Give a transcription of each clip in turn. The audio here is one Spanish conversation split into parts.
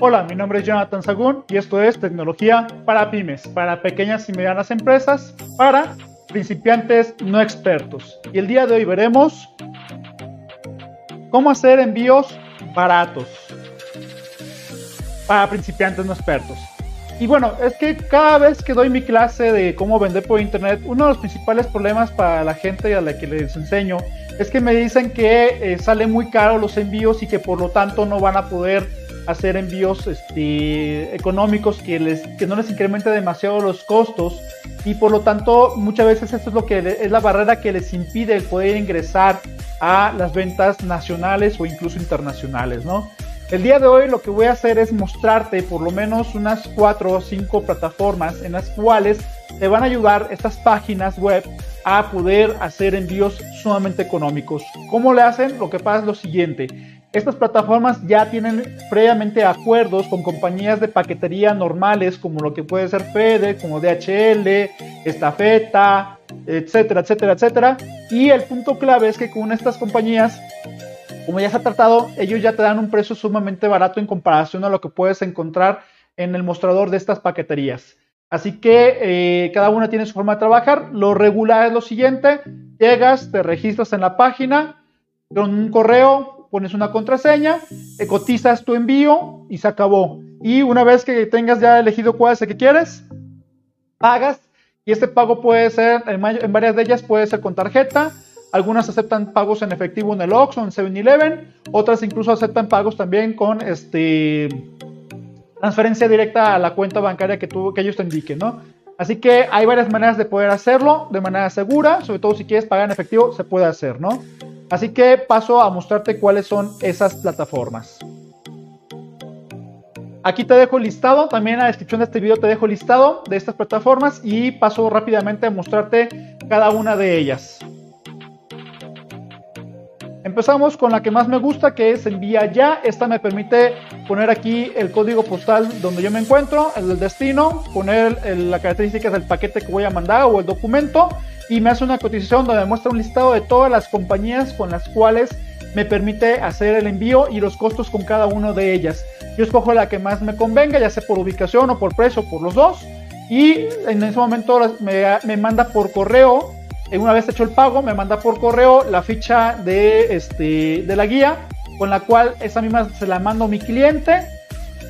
Hola, mi nombre es Jonathan Sagún y esto es Tecnología para Pymes, para pequeñas y medianas empresas, para principiantes no expertos. Y el día de hoy veremos cómo hacer envíos baratos para principiantes no expertos. Y bueno, es que cada vez que doy mi clase de cómo vender por internet, uno de los principales problemas para la gente a la que les enseño es que me dicen que eh, salen muy caros los envíos y que por lo tanto no van a poder hacer envíos este, económicos que, les, que no les incremente demasiado los costos y por lo tanto muchas veces esto es lo que es la barrera que les impide el poder ingresar a las ventas nacionales o incluso internacionales, ¿no? El día de hoy lo que voy a hacer es mostrarte por lo menos unas cuatro o cinco plataformas en las cuales te van a ayudar estas páginas web a poder hacer envíos sumamente económicos. ¿Cómo le hacen? Lo que pasa es lo siguiente. Estas plataformas ya tienen previamente acuerdos con compañías de paquetería normales como lo que puede ser FedEx, como DHL, Estafeta, etcétera, etcétera, etcétera. Y el punto clave es que con estas compañías como ya se ha tratado, ellos ya te dan un precio sumamente barato en comparación a lo que puedes encontrar en el mostrador de estas paqueterías. Así que eh, cada una tiene su forma de trabajar. Lo regular es lo siguiente, llegas, te registras en la página con un correo, pones una contraseña, cotizas tu envío y se acabó. Y una vez que tengas ya elegido cuál es el que quieres, pagas y este pago puede ser, en varias de ellas puede ser con tarjeta, algunas aceptan pagos en efectivo en el Oxxo, en 7-Eleven. Otras incluso aceptan pagos también con este transferencia directa a la cuenta bancaria que, tú, que ellos te indiquen, ¿no? Así que hay varias maneras de poder hacerlo de manera segura, sobre todo si quieres pagar en efectivo, se puede hacer, ¿no? Así que paso a mostrarte cuáles son esas plataformas. Aquí te dejo listado, también en la descripción de este video te dejo listado de estas plataformas y paso rápidamente a mostrarte cada una de ellas. Empezamos con la que más me gusta, que es envía ya. Esta me permite poner aquí el código postal donde yo me encuentro, el destino, poner las características del paquete que voy a mandar o el documento y me hace una cotización donde muestra un listado de todas las compañías con las cuales me permite hacer el envío y los costos con cada una de ellas. Yo escojo la que más me convenga, ya sea por ubicación o por precio, por los dos. Y en ese momento me, me manda por correo una vez hecho el pago, me manda por correo la ficha de, este, de la guía, con la cual esa misma se la mando a mi cliente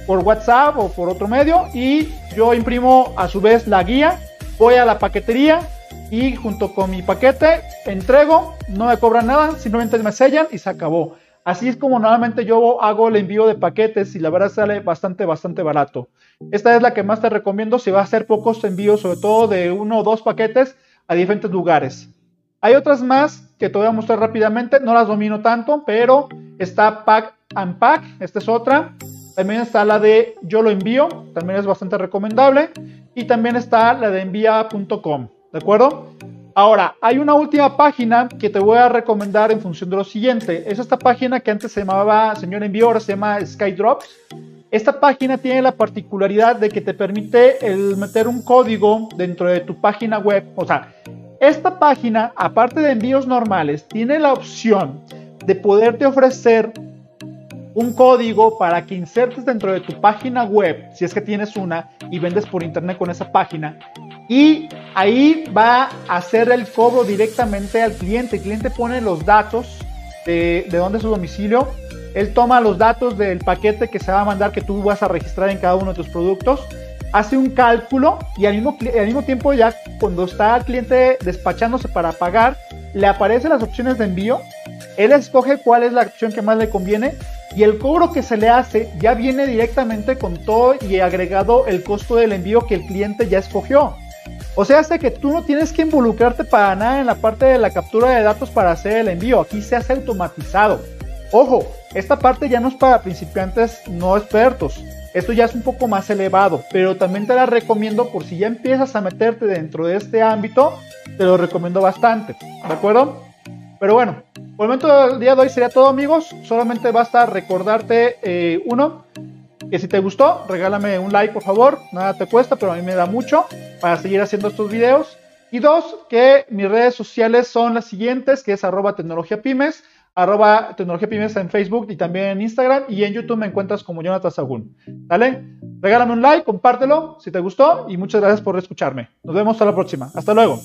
por WhatsApp o por otro medio y yo imprimo a su vez la guía, voy a la paquetería y junto con mi paquete entrego, no me cobran nada, simplemente me sellan y se acabó. Así es como normalmente yo hago el envío de paquetes y la verdad sale bastante, bastante barato. Esta es la que más te recomiendo si vas a hacer pocos envíos, sobre todo de uno o dos paquetes a diferentes lugares. Hay otras más que te voy a mostrar rápidamente, no las domino tanto, pero está Pack and Pack, esta es otra. También está la de Yo lo envío, también es bastante recomendable. Y también está la de envía.com, ¿de acuerdo? Ahora, hay una última página que te voy a recomendar en función de lo siguiente. Es esta página que antes se llamaba Señor Envío, ahora se llama Skydrops. Esta página tiene la particularidad de que te permite el meter un código dentro de tu página web. O sea, esta página, aparte de envíos normales, tiene la opción de poderte ofrecer un código para que insertes dentro de tu página web, si es que tienes una y vendes por internet con esa página. Y ahí va a hacer el cobro directamente al cliente. El cliente pone los datos de, de dónde es su domicilio él toma los datos del paquete que se va a mandar que tú vas a registrar en cada uno de tus productos, hace un cálculo y al mismo, al mismo tiempo ya cuando está el cliente despachándose para pagar, le aparecen las opciones de envío, él escoge cuál es la opción que más le conviene y el cobro que se le hace ya viene directamente con todo y agregado el costo del envío que el cliente ya escogió. O sea, hace que tú no tienes que involucrarte para nada en la parte de la captura de datos para hacer el envío. Aquí se hace automatizado. Ojo, esta parte ya no es para principiantes no expertos. Esto ya es un poco más elevado, pero también te la recomiendo por si ya empiezas a meterte dentro de este ámbito, te lo recomiendo bastante, ¿de acuerdo? Pero bueno, por el momento del día de hoy sería todo amigos, solamente basta recordarte eh, uno, que si te gustó, regálame un like por favor, nada te cuesta, pero a mí me da mucho para seguir haciendo estos videos. Y dos, que mis redes sociales son las siguientes, que es arroba tecnología pymes, arroba tecnología pymes en Facebook y también en Instagram y en YouTube me encuentras como Jonathan Sagún. ¿Dale? Regálame un like, compártelo si te gustó y muchas gracias por escucharme. Nos vemos hasta la próxima. Hasta luego.